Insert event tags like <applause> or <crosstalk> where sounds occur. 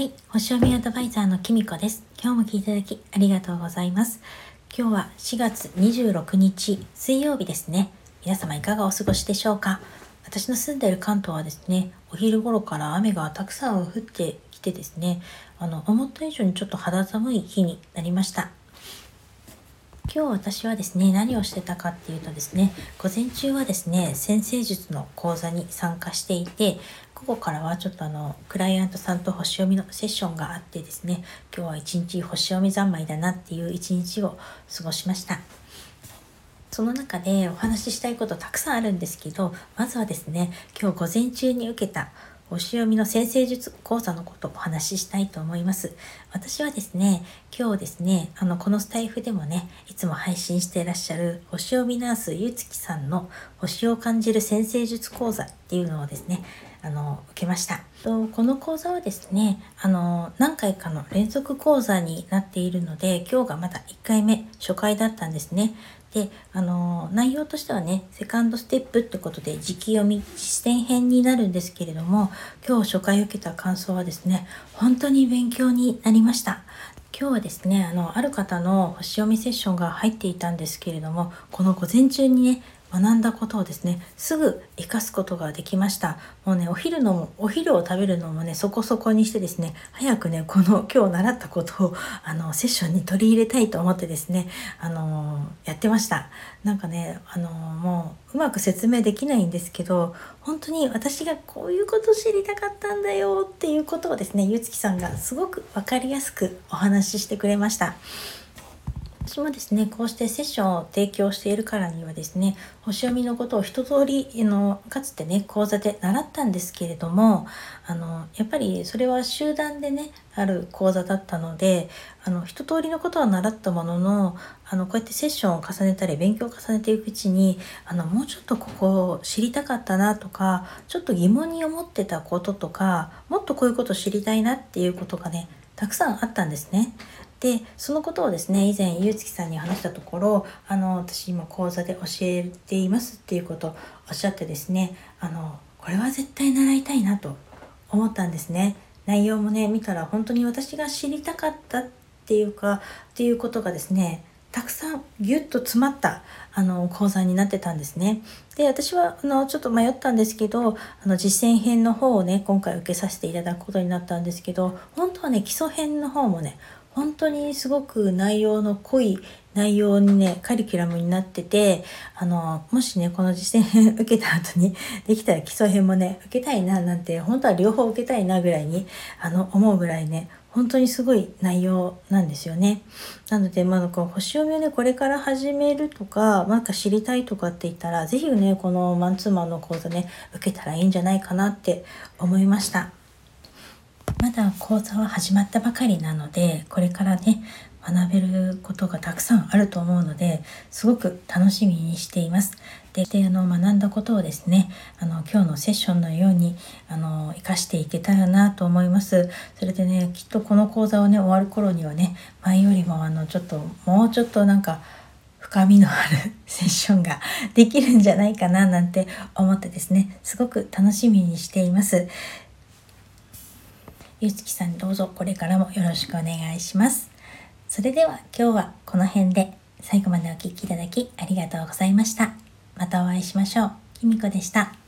はい、星読みアドバイザーのきみこです。今日も聞いていただきありがとうございます。今日は4月26日水曜日ですね。皆様いかがお過ごしでしょうか？私の住んでいる関東はですね、お昼頃から雨がたくさん降ってきてですね、あの、思った以上にちょっと肌寒い日になりました。今日私はですね、何をしてたかっていうとですね、午前中はですね、先生術の講座に参加していて、午後からはちょっとあの、クライアントさんと星読みのセッションがあってですね、今日は一日星読み三昧だなっていう一日を過ごしました。その中でお話ししたいことたくさんあるんですけど、まずはですね、今日午前中に受けた星読みの先生術講座のことをお話ししたいと思います。私はですね、今日ですね、あの、このスタイフでもね、いつも配信していらっしゃる星読みナースゆうつきさんの星を感じる先生術講座っていうのをですね、あの、受けました。とこの講座はですね、あの、何回かの連続講座になっているので、今日がまだ1回目、初回だったんですね。で、あの内容としてはね、セカンドステップってことで、時期読み実践編になるんですけれども、今日初回受けた感想はですね、本当に勉強になりました。今日はですね、あの、ある方の星読みセッションが入っていたんですけれども、この午前中にね、学んだことをですね、すぐ活かすことができました。もうね、お昼の、お昼を食べるのもね、そこそこにしてですね、早くね、この今日習ったことを、あの、セッションに取り入れたいと思ってですね、あの、やってました。なんかね、あの、もう、うまく説明できないんですけど、本当に私がこういうこと知りたかったんだよっていうことをですね、ゆうつきさんがすごくわかりやすくお話ししてくれました。私もですねこうしてセッションを提供しているからにはですね星読みのことを一通りのかつてね講座で習ったんですけれどもあのやっぱりそれは集団でねある講座だったのであの一通りのことは習ったもののあのこうやってセッションを重ねたり勉強を重ねていくうちにあのもうちょっとここを知りたかったなとかちょっと疑問に思ってたこととかもっとこういうこと知りたいなっていうことがねたくさんあったんですね。でそのことをですね以前ゆうつきさんに話したところあの私今講座で教えていますっていうことをおっしゃってですねあのこれは絶対習いたいなと思ったんですね内容もね見たら本当に私が知りたかったっていうかっていうことがですねたくさんギュッと詰まったあの講座になってたんですね。で私はあのちょっと迷ったんですけどあの実践編の方をね今回受けさせていただくことになったんですけど本当はね基礎編の方もね本当にすごく内容の濃い内容にねカリキュラムになっててあのもしねこの実践編受けた後に <laughs> できたら基礎編もね受けたいななんて本当は両方受けたいなぐらいにあの思うぐらいね本当にすごい内容なんですよね。なので、まあ、こう星読みをね、これから始めるとか、なんか知りたいとかって言ったら、是非ね、このマンツーマンの講座ね、受けたらいいんじゃないかなって思いました。まだ講座は始まったばかりなので、これからね、学べることがたくさんあると思うのですごく楽しみにしています。でであの学んだことをですねあの今日のセッションのようにあの活かしていけたらなと思います。それでねきっとこの講座をね終わる頃にはね前よりもあのちょっともうちょっとなんか深みのある <laughs> セッションが <laughs> できるんじゃないかななんて思ってですねすごく楽しみにしています。ゆうつきさんどうぞこれからもよろしくお願いします。それでは今日はこの辺で最後までお聴きいただきありがとうございました。またお会いしましょう。きみこでした。